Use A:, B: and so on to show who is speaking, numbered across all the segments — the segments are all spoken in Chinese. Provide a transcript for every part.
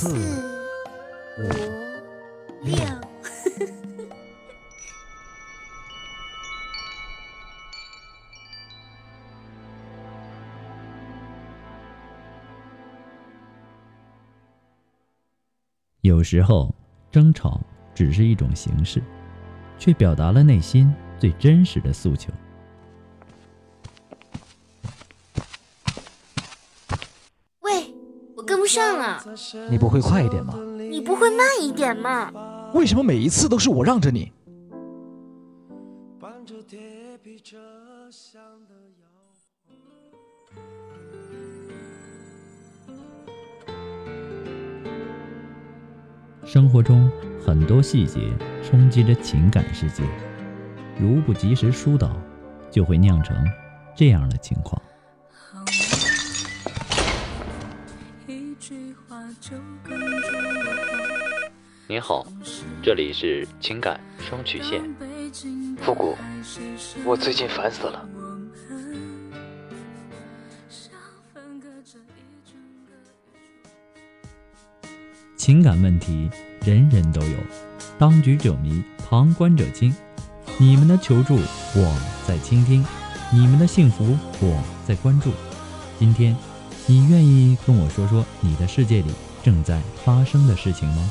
A: 四、
B: 五、六。
C: 有时候，争吵只是一种形式，却表达了内心最真实的诉求。
B: 上啊，
A: 你不会快一点吗？
B: 你不会慢一点吗？
A: 为什么每一次都是我让着你？
C: 生活中很多细节冲击着情感世界，如不及时疏导，就会酿成这样的情况。
D: 您好，这里是情感双曲线。
A: 复古，我最近烦死了。
C: 情感问题人人都有，当局者迷，旁观者清。你们的求助，我在倾听；你们的幸福，我在关注。今天，你愿意跟我说说你的世界里正在发生的事情吗？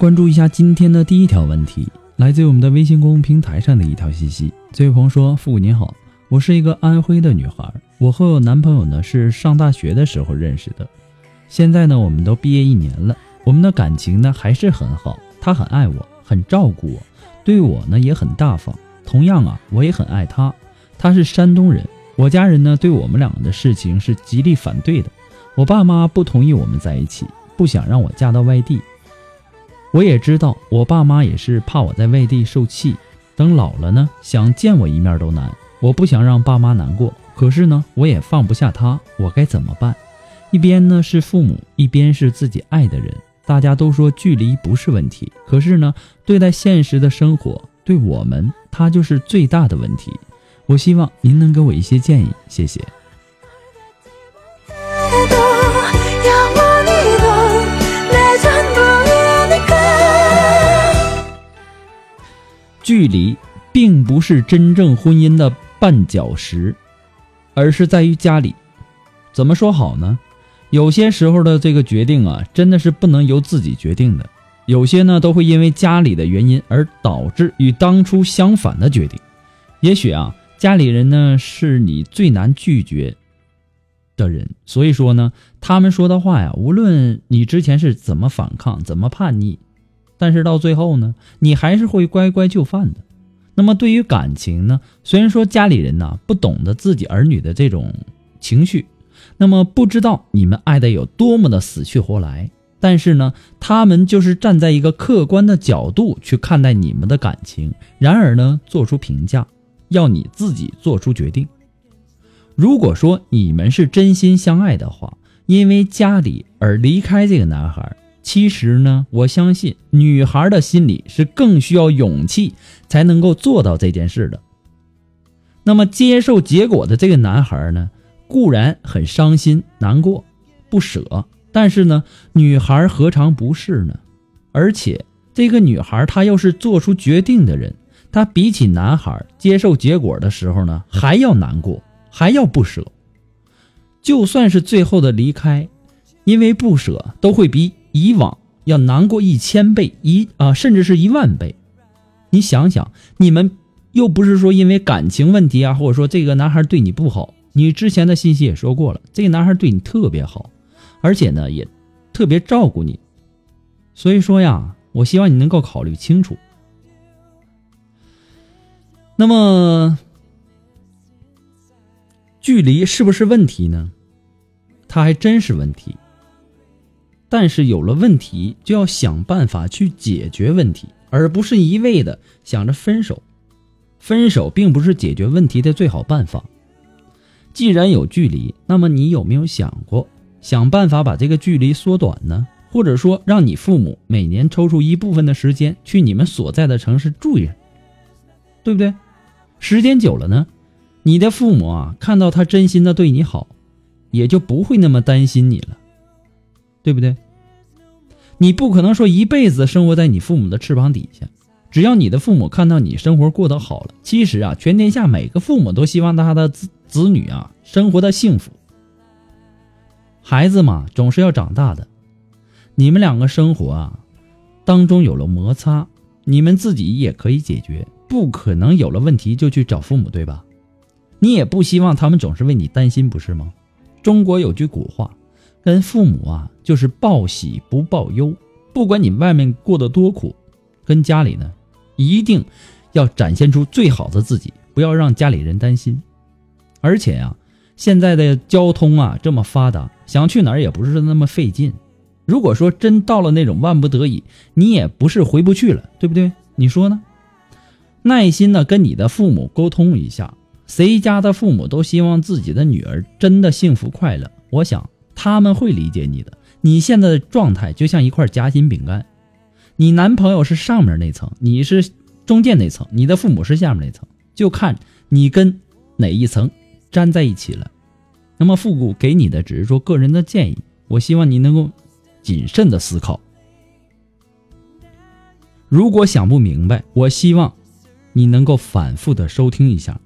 C: 关注一下今天的第一条问题。来自于我们的微信公众平台上的一条信息，这位朋友说：“父母您好，我是一个安徽的女孩，我和我男朋友呢是上大学的时候认识的，现在呢我们都毕业一年了，我们的感情呢还是很好，他很爱我，很照顾我，对我呢也很大方。同样啊，我也很爱他。他是山东人，我家人呢对我们两个的事情是极力反对的，我爸妈不同意我们在一起，不想让我嫁到外地。”我也知道，我爸妈也是怕我在外地受气，等老了呢，想见我一面都难。我不想让爸妈难过，可是呢，我也放不下他，我该怎么办？一边呢是父母，一边是自己爱的人。大家都说距离不是问题，可是呢，对待现实的生活，对我们，它就是最大的问题。我希望您能给我一些建议，谢谢。距离并不是真正婚姻的绊脚石，而是在于家里。怎么说好呢？有些时候的这个决定啊，真的是不能由自己决定的。有些呢，都会因为家里的原因而导致与当初相反的决定。也许啊，家里人呢是你最难拒绝的人，所以说呢，他们说的话呀，无论你之前是怎么反抗、怎么叛逆，但是到最后呢，你还是会乖乖就范的。那么对于感情呢，虽然说家里人呢不懂得自己儿女的这种情绪。那么不知道你们爱的有多么的死去活来，但是呢，他们就是站在一个客观的角度去看待你们的感情，然而呢，做出评价，要你自己做出决定。如果说你们是真心相爱的话，因为家里而离开这个男孩，其实呢，我相信女孩的心里是更需要勇气才能够做到这件事的。那么接受结果的这个男孩呢？固然很伤心、难过、不舍，但是呢，女孩何尝不是呢？而且这个女孩她又是做出决定的人，她比起男孩接受结果的时候呢，还要难过，还要不舍。就算是最后的离开，因为不舍，都会比以往要难过一千倍，一啊，甚至是一万倍。你想想，你们又不是说因为感情问题啊，或者说这个男孩对你不好。你之前的信息也说过了，这个男孩对你特别好，而且呢也特别照顾你，所以说呀，我希望你能够考虑清楚。那么，距离是不是问题呢？它还真是问题。但是有了问题，就要想办法去解决问题，而不是一味的想着分手。分手并不是解决问题的最好办法。既然有距离，那么你有没有想过想办法把这个距离缩短呢？或者说，让你父母每年抽出一部分的时间去你们所在的城市住一，对不对？时间久了呢，你的父母啊，看到他真心的对你好，也就不会那么担心你了，对不对？你不可能说一辈子生活在你父母的翅膀底下。只要你的父母看到你生活过得好了，其实啊，全天下每个父母都希望他的子子女啊生活的幸福。孩子嘛，总是要长大的。你们两个生活啊当中有了摩擦，你们自己也可以解决，不可能有了问题就去找父母，对吧？你也不希望他们总是为你担心，不是吗？中国有句古话，跟父母啊就是报喜不报忧，不管你外面过得多苦，跟家里呢。一定要展现出最好的自己，不要让家里人担心。而且呀，现在的交通啊这么发达，想去哪儿也不是那么费劲。如果说真到了那种万不得已，你也不是回不去了，对不对？你说呢？耐心的跟你的父母沟通一下，谁家的父母都希望自己的女儿真的幸福快乐，我想他们会理解你的。你现在的状态就像一块夹心饼干。你男朋友是上面那层，你是中间那层，你的父母是下面那层，就看你跟哪一层粘在一起了。那么复古给你的只是说个人的建议，我希望你能够谨慎的思考。如果想不明白，我希望你能够反复的收听一下。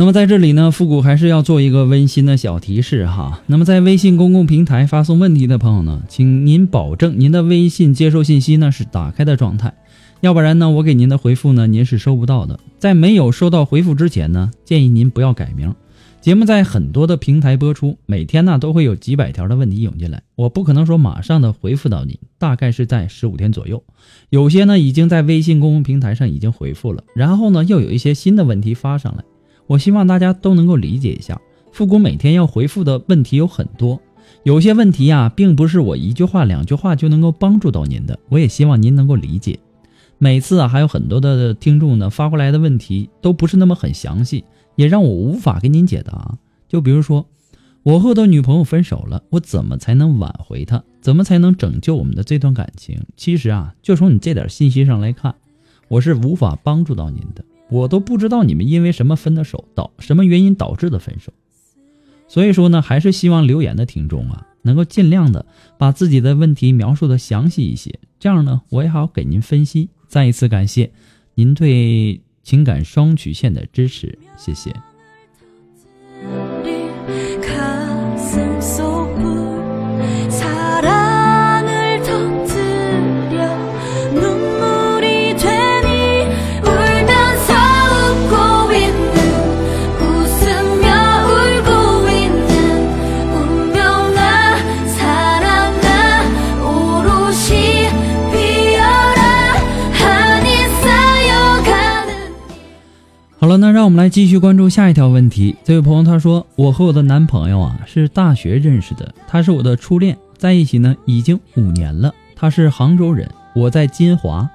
C: 那么在这里呢，复古还是要做一个温馨的小提示哈。那么在微信公共平台发送问题的朋友呢，请您保证您的微信接收信息呢是打开的状态，要不然呢，我给您的回复呢您是收不到的。在没有收到回复之前呢，建议您不要改名。节目在很多的平台播出，每天呢都会有几百条的问题涌进来，我不可能说马上的回复到您，大概是在十五天左右。有些呢已经在微信公共平台上已经回复了，然后呢又有一些新的问题发上来。我希望大家都能够理解一下，复古每天要回复的问题有很多，有些问题呀，并不是我一句话两句话就能够帮助到您的。我也希望您能够理解。每次啊，还有很多的听众呢发过来的问题都不是那么很详细，也让我无法给您解答。就比如说，我和我的女朋友分手了，我怎么才能挽回她？怎么才能拯救我们的这段感情？其实啊，就从你这点信息上来看，我是无法帮助到您的。我都不知道你们因为什么分的手，导什么原因导致的分手。所以说呢，还是希望留言的听众啊，能够尽量的把自己的问题描述的详细一些，这样呢，我也好给您分析。再一次感谢您对情感双曲线的支持，谢谢。好了，那让我们来继续关注下一条问题。这位朋友他说：“我和我的男朋友啊是大学认识的，他是我的初恋，在一起呢已经五年了。他是杭州人，我在金华，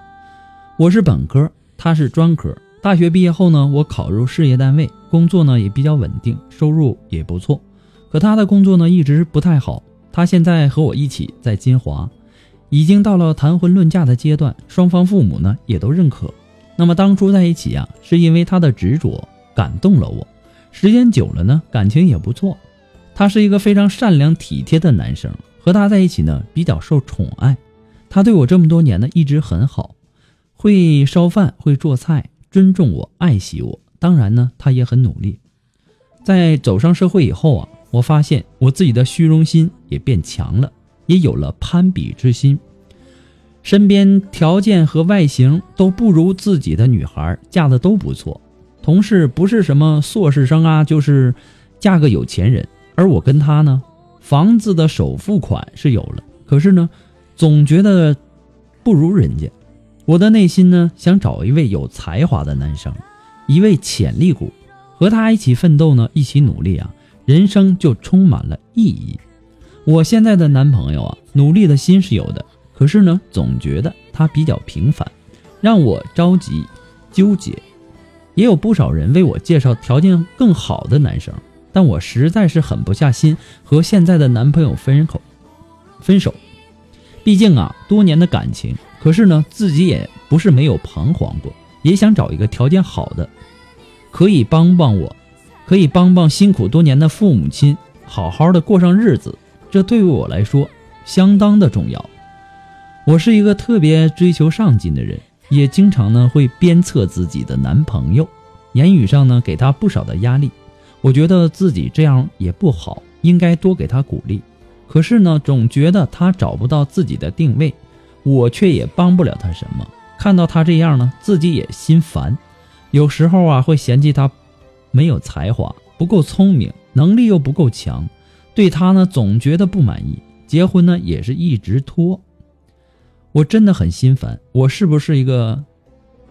C: 我是本科，他是专科。大学毕业后呢，我考入事业单位，工作呢也比较稳定，收入也不错。可他的工作呢一直不太好。他现在和我一起在金华，已经到了谈婚论嫁的阶段，双方父母呢也都认可。”那么当初在一起啊，是因为他的执着感动了我，时间久了呢，感情也不错。他是一个非常善良体贴的男生，和他在一起呢比较受宠爱。他对我这么多年呢一直很好，会烧饭，会做菜，尊重我，爱惜我。当然呢，他也很努力。在走上社会以后啊，我发现我自己的虚荣心也变强了，也有了攀比之心。身边条件和外形都不如自己的女孩嫁的都不错，同事不是什么硕士生啊，就是嫁个有钱人。而我跟他呢，房子的首付款是有了，可是呢，总觉得不如人家。我的内心呢，想找一位有才华的男生，一位潜力股，和他一起奋斗呢，一起努力啊，人生就充满了意义。我现在的男朋友啊，努力的心是有的。可是呢，总觉得他比较平凡，让我着急、纠结。也有不少人为我介绍条件更好的男生，但我实在是狠不下心和现在的男朋友分口分手。毕竟啊，多年的感情。可是呢，自己也不是没有彷徨过，也想找一个条件好的，可以帮帮我，可以帮帮辛苦多年的父母亲，好好的过上日子。这对于我来说相当的重要。我是一个特别追求上进的人，也经常呢会鞭策自己的男朋友，言语上呢给他不少的压力。我觉得自己这样也不好，应该多给他鼓励。可是呢，总觉得他找不到自己的定位，我却也帮不了他什么。看到他这样呢，自己也心烦。有时候啊，会嫌弃他没有才华，不够聪明，能力又不够强，对他呢总觉得不满意。结婚呢也是一直拖。我真的很心烦，我是不是一个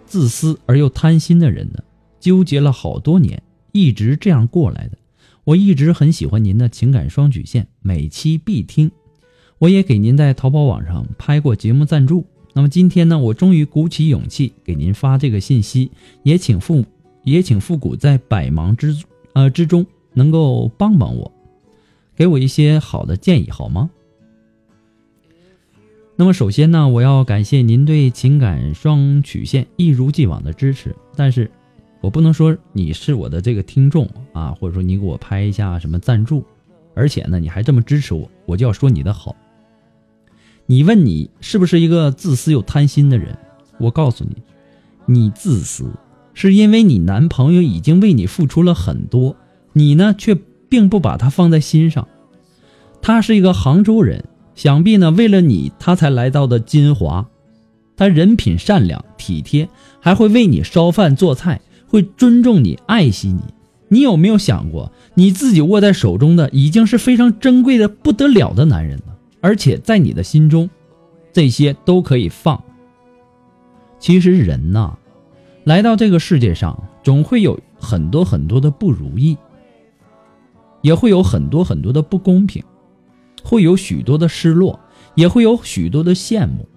C: 自私而又贪心的人呢？纠结了好多年，一直这样过来的。我一直很喜欢您的情感双曲线，每期必听。我也给您在淘宝网上拍过节目赞助。那么今天呢，我终于鼓起勇气给您发这个信息，也请父也请复古在百忙之呃之中能够帮帮我，给我一些好的建议好吗？那么首先呢，我要感谢您对情感双曲线一如既往的支持。但是，我不能说你是我的这个听众啊，或者说你给我拍一下什么赞助，而且呢，你还这么支持我，我就要说你的好。你问你是不是一个自私又贪心的人？我告诉你，你自私是因为你男朋友已经为你付出了很多，你呢却并不把他放在心上。他是一个杭州人。想必呢，为了你，他才来到的金华。他人品善良、体贴，还会为你烧饭做菜，会尊重你、爱惜你。你有没有想过，你自己握在手中的已经是非常珍贵的不得了的男人了？而且在你的心中，这些都可以放。其实人呐，来到这个世界上，总会有很多很多的不如意，也会有很多很多的不公平。会有许多的失落，也会有许多的羡慕。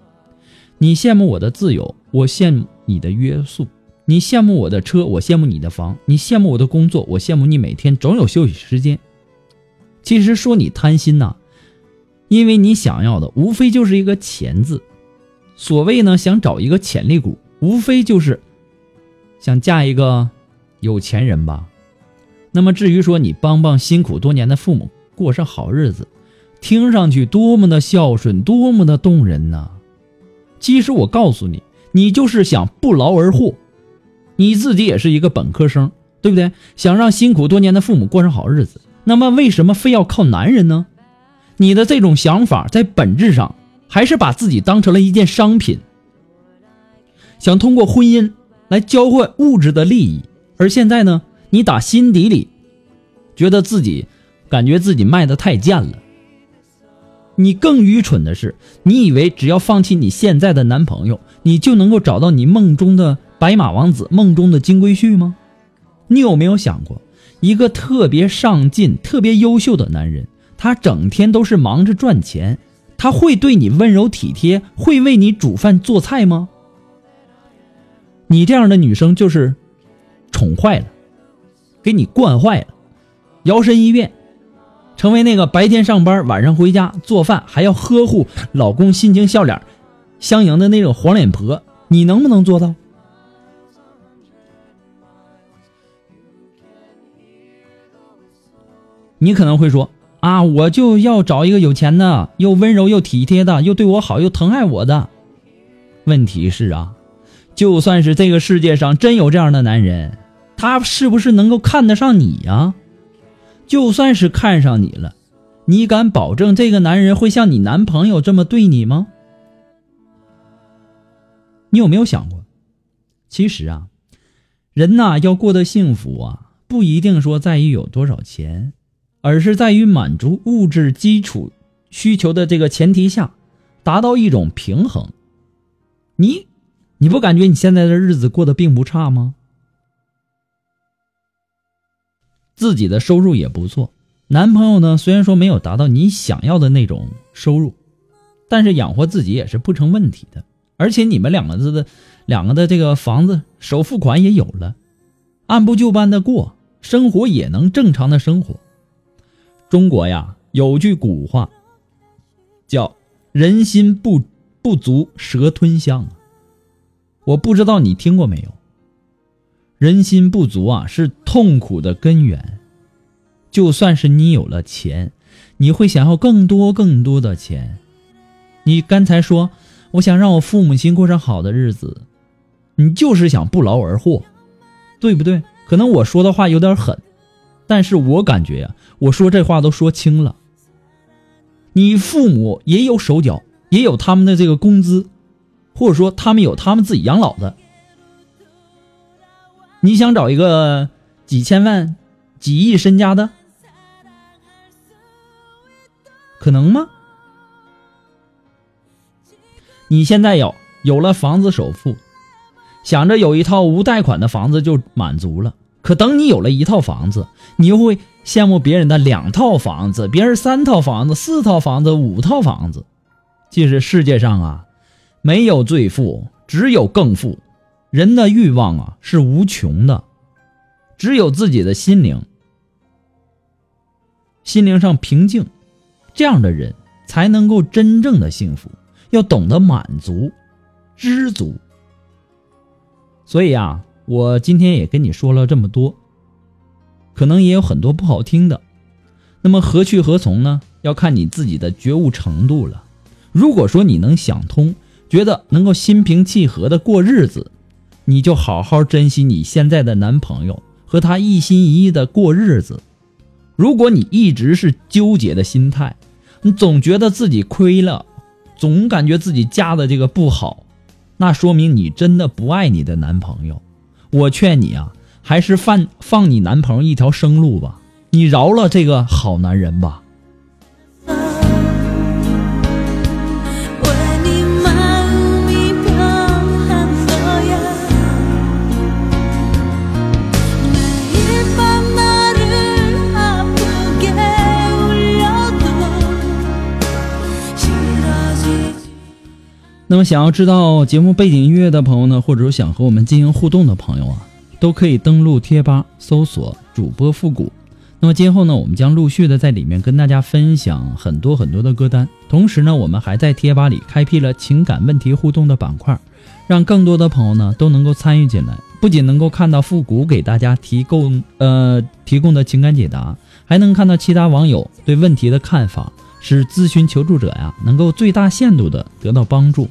C: 你羡慕我的自由，我羡慕你的约束；你羡慕我的车，我羡慕你的房；你羡慕我的工作，我羡慕你每天总有休息时间。其实说你贪心呐，因为你想要的无非就是一个钱字。所谓呢，想找一个潜力股，无非就是想嫁一个有钱人吧？那么至于说你帮帮辛苦多年的父母过上好日子，听上去多么的孝顺，多么的动人呐！其实我告诉你，你就是想不劳而获。你自己也是一个本科生，对不对？想让辛苦多年的父母过上好日子，那么为什么非要靠男人呢？你的这种想法在本质上还是把自己当成了一件商品，想通过婚姻来交换物质的利益。而现在呢，你打心底里觉得自己感觉自己卖的太贱了。你更愚蠢的是，你以为只要放弃你现在的男朋友，你就能够找到你梦中的。白马王子梦中的金龟婿吗？你有没有想过，一个特别上进、特别优秀的男人，他整天都是忙着赚钱，他会对你温柔体贴，会为你煮饭做菜吗？你这样的女生就是宠坏了，给你惯坏了，摇身一变，成为那个白天上班、晚上回家做饭还要呵护老公心情笑脸相迎的那种黄脸婆，你能不能做到？你可能会说啊，我就要找一个有钱的，又温柔又体贴的，又对我好又疼爱我的。问题是啊，就算是这个世界上真有这样的男人，他是不是能够看得上你呀？就算是看上你了，你敢保证这个男人会像你男朋友这么对你吗？你有没有想过，其实啊，人呐要过得幸福啊，不一定说在于有多少钱。而是在于满足物质基础需求的这个前提下，达到一种平衡。你，你不感觉你现在的日子过得并不差吗？自己的收入也不错，男朋友呢虽然说没有达到你想要的那种收入，但是养活自己也是不成问题的。而且你们两个的两个的这个房子首付款也有了，按部就班的过生活也能正常的生活。中国呀，有句古话，叫“人心不不足蛇吞象”。我不知道你听过没有？人心不足啊，是痛苦的根源。就算是你有了钱，你会想要更多更多的钱。你刚才说，我想让我父母亲过上好的日子，你就是想不劳而获，对不对？可能我说的话有点狠。但是我感觉呀，我说这话都说轻了。你父母也有手脚，也有他们的这个工资，或者说他们有他们自己养老的。你想找一个几千万、几亿身家的，可能吗？你现在有有了房子首付，想着有一套无贷款的房子就满足了。可等你有了一套房子，你又会羡慕别人的两套房子，别人三套房子、四套房子、五套房子。其实世界上啊，没有最富，只有更富。人的欲望啊是无穷的，只有自己的心灵，心灵上平静，这样的人才能够真正的幸福。要懂得满足、知足。所以啊。我今天也跟你说了这么多，可能也有很多不好听的，那么何去何从呢？要看你自己的觉悟程度了。如果说你能想通，觉得能够心平气和的过日子，你就好好珍惜你现在的男朋友，和他一心一意的过日子。如果你一直是纠结的心态，你总觉得自己亏了，总感觉自己嫁的这个不好，那说明你真的不爱你的男朋友。我劝你啊，还是放放你男朋友一条生路吧，你饶了这个好男人吧。那么，想要知道节目背景音乐的朋友呢，或者说想和我们进行互动的朋友啊，都可以登录贴吧搜索主播复古。那么今后呢，我们将陆续的在里面跟大家分享很多很多的歌单。同时呢，我们还在贴吧里开辟了情感问题互动的板块，让更多的朋友呢都能够参与进来。不仅能够看到复古给大家提供呃提供的情感解答，还能看到其他网友对问题的看法，使咨询求助者呀能够最大限度的得到帮助。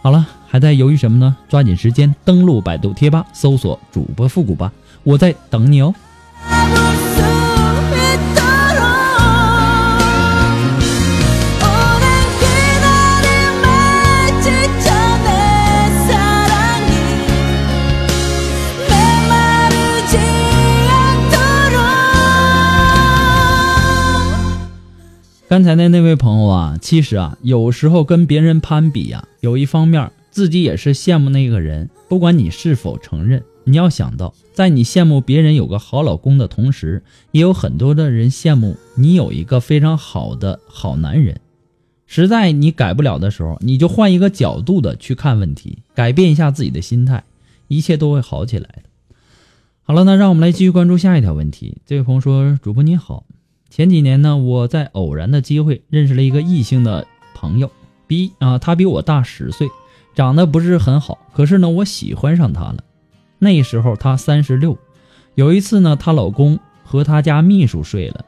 C: 好了，还在犹豫什么呢？抓紧时间登录百度贴吧，搜索主播复古吧，我在等你哦。刚才的那位朋友啊，其实啊，有时候跟别人攀比呀，有一方面自己也是羡慕那个人。不管你是否承认，你要想到，在你羡慕别人有个好老公的同时，也有很多的人羡慕你有一个非常好的好男人。实在你改不了的时候，你就换一个角度的去看问题，改变一下自己的心态，一切都会好起来的。好了，那让我们来继续关注下一条问题。这位朋友说：“主播你好。”前几年呢，我在偶然的机会认识了一个异性的朋友，比啊他比我大十岁，长得不是很好，可是呢我喜欢上他了。那时候他三十六，有一次呢她老公和他家秘书睡了，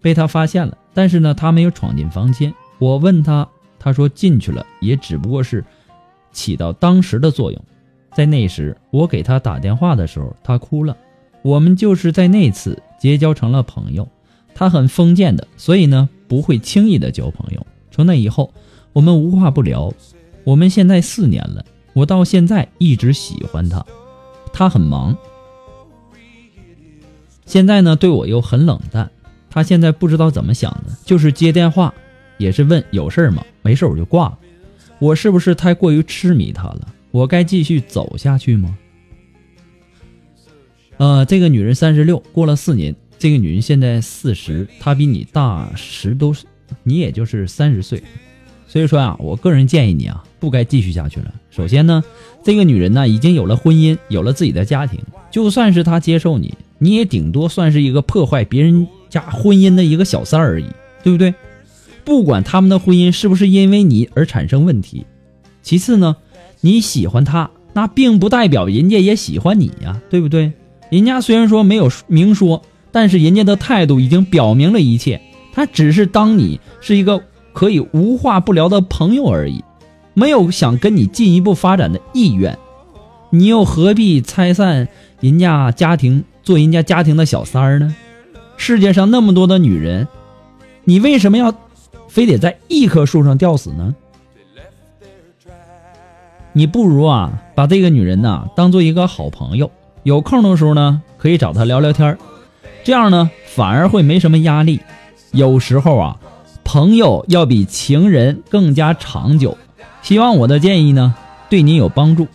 C: 被他发现了，但是呢他没有闯进房间。我问他，他说进去了，也只不过是起到当时的作用。在那时我给他打电话的时候，他哭了。我们就是在那次结交成了朋友。他很封建的，所以呢不会轻易的交朋友。从那以后，我们无话不聊。我们现在四年了，我到现在一直喜欢他。他很忙，现在呢对我又很冷淡。他现在不知道怎么想的，就是接电话也是问有事吗？没事我就挂了。我是不是太过于痴迷他了？我该继续走下去吗？呃，这个女人三十六，过了四年。这个女人现在四十，她比你大十多岁，你也就是三十岁，所以说啊，我个人建议你啊，不该继续下去了。首先呢，这个女人呢已经有了婚姻，有了自己的家庭，就算是她接受你，你也顶多算是一个破坏别人家婚姻的一个小三而已，对不对？不管他们的婚姻是不是因为你而产生问题。其次呢，你喜欢她，那并不代表人家也喜欢你呀，对不对？人家虽然说没有明说。但是人家的态度已经表明了一切，他只是当你是一个可以无话不聊的朋友而已，没有想跟你进一步发展的意愿，你又何必拆散人家家庭，做人家家庭的小三儿呢？世界上那么多的女人，你为什么要非得在一棵树上吊死呢？你不如啊，把这个女人呐当做一个好朋友，有空的时候呢，可以找她聊聊天儿。这样呢，反而会没什么压力。有时候啊，朋友要比情人更加长久。希望我的建议呢，对你有帮助。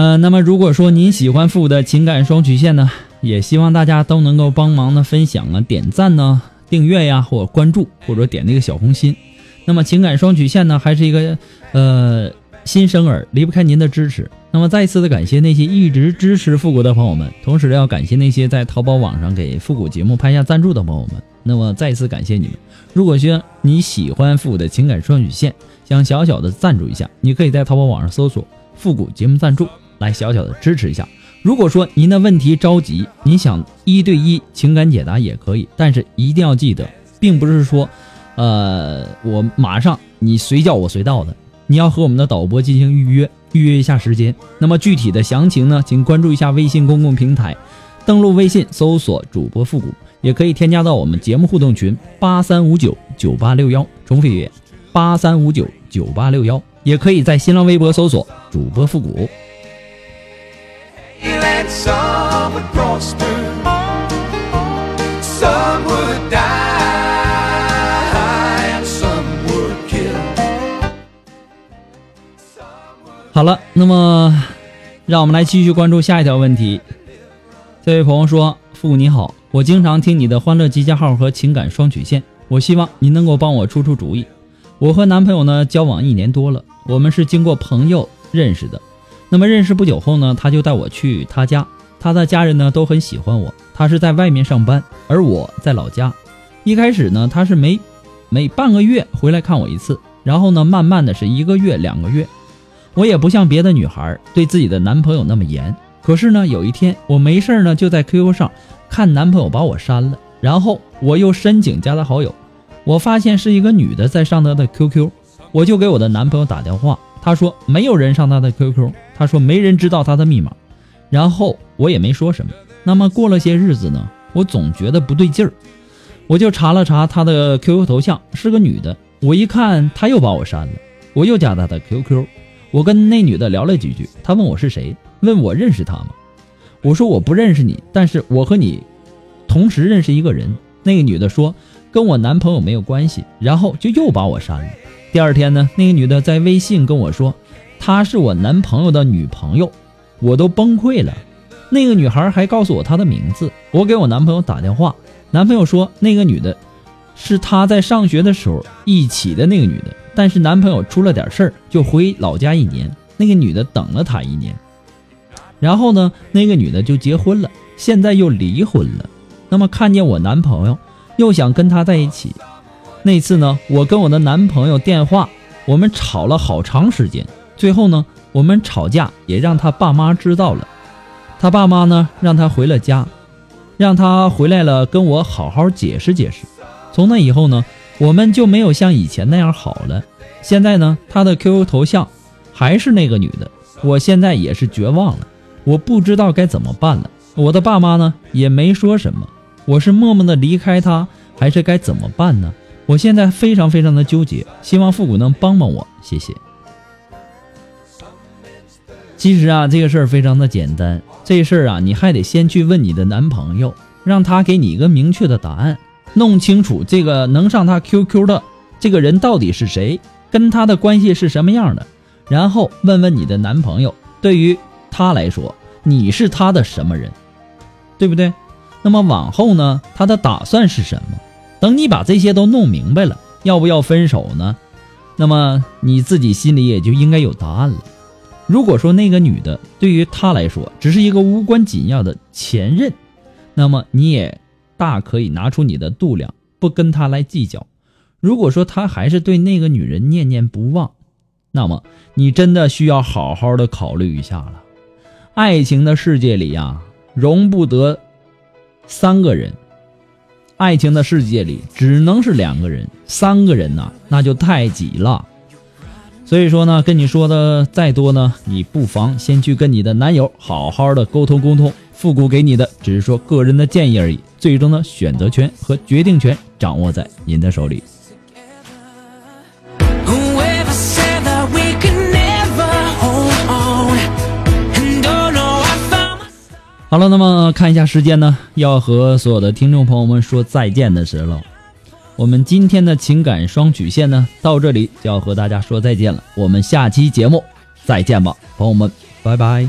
C: 呃，那么如果说您喜欢复古的情感双曲线呢？也希望大家都能够帮忙的分享啊、点赞呢、订阅呀，或关注，或者点那个小红心。那么情感双曲线呢，还是一个呃新生儿，离不开您的支持。那么再次的感谢那些一直支持复古的朋友们，同时要感谢那些在淘宝网上给复古节目拍下赞助的朋友们。那么再次感谢你们。如果说你喜欢复古的情感双曲线，想小小的赞助一下，你可以在淘宝网上搜索“复古节目赞助”来小小的支持一下。如果说您的问题着急，您想一对一情感解答也可以，但是一定要记得，并不是说，呃，我马上你随叫我随到的，你要和我们的导播进行预约，预约一下时间。那么具体的详情呢，请关注一下微信公共平台，登录微信搜索主播复古，也可以添加到我们节目互动群八三五九九八六幺，重复一遍八三五九九八六幺，也可以在新浪微博搜索主播复古。好了，那么让我们来继续关注下一条问题。这位朋友说：“父母你好，我经常听你的欢乐集结号和情感双曲线，我希望您能够帮我出出主意。我和男朋友呢交往一年多了，我们是经过朋友认识的。”那么认识不久后呢，他就带我去他家，他的家人呢都很喜欢我。他是在外面上班，而我在老家。一开始呢，他是每每半个月回来看我一次，然后呢，慢慢的是一个月、两个月。我也不像别的女孩对自己的男朋友那么严。可是呢，有一天我没事呢，就在 QQ 上看男朋友把我删了，然后我又申请加他好友，我发现是一个女的在上他的 QQ，我就给我的男朋友打电话。他说没有人上他的 QQ，他说没人知道他的密码，然后我也没说什么。那么过了些日子呢，我总觉得不对劲儿，我就查了查他的 QQ 头像，是个女的。我一看他又把我删了，我又加他的 QQ，我跟那女的聊了几句，她问我是谁，问我认识他吗？我说我不认识你，但是我和你同时认识一个人。那个女的说跟我男朋友没有关系，然后就又把我删了。第二天呢，那个女的在微信跟我说，她是我男朋友的女朋友，我都崩溃了。那个女孩还告诉我她的名字，我给我男朋友打电话，男朋友说那个女的是他在上学的时候一起的那个女的，但是男朋友出了点事儿，就回老家一年，那个女的等了他一年，然后呢，那个女的就结婚了，现在又离婚了。那么看见我男朋友又想跟他在一起。那次呢，我跟我的男朋友电话，我们吵了好长时间。最后呢，我们吵架也让他爸妈知道了。他爸妈呢，让他回了家，让他回来了跟我好好解释解释。从那以后呢，我们就没有像以前那样好了。现在呢，他的 QQ 头像还是那个女的。我现在也是绝望了，我不知道该怎么办了。我的爸妈呢，也没说什么。我是默默的离开他，还是该怎么办呢？我现在非常非常的纠结，希望复古能帮帮我，谢谢。其实啊，这个事儿非常的简单，这事儿啊，你还得先去问你的男朋友，让他给你一个明确的答案，弄清楚这个能上他 QQ 的这个人到底是谁，跟他的关系是什么样的，然后问问你的男朋友，对于他来说，你是他的什么人，对不对？那么往后呢，他的打算是什么？等你把这些都弄明白了，要不要分手呢？那么你自己心里也就应该有答案了。如果说那个女的对于他来说只是一个无关紧要的前任，那么你也大可以拿出你的度量，不跟他来计较。如果说他还是对那个女人念念不忘，那么你真的需要好好的考虑一下了。爱情的世界里呀，容不得三个人。爱情的世界里只能是两个人，三个人呐，那就太挤了。所以说呢，跟你说的再多呢，你不妨先去跟你的男友好好的沟通沟通。复古给你的只是说个人的建议而已，最终的选择权和决定权掌握在您的手里。好了，那么看一下时间呢，要和所有的听众朋友们说再见的时候，我们今天的情感双曲线呢，到这里就要和大家说再见了。我们下期节目再见吧，朋友们，拜拜。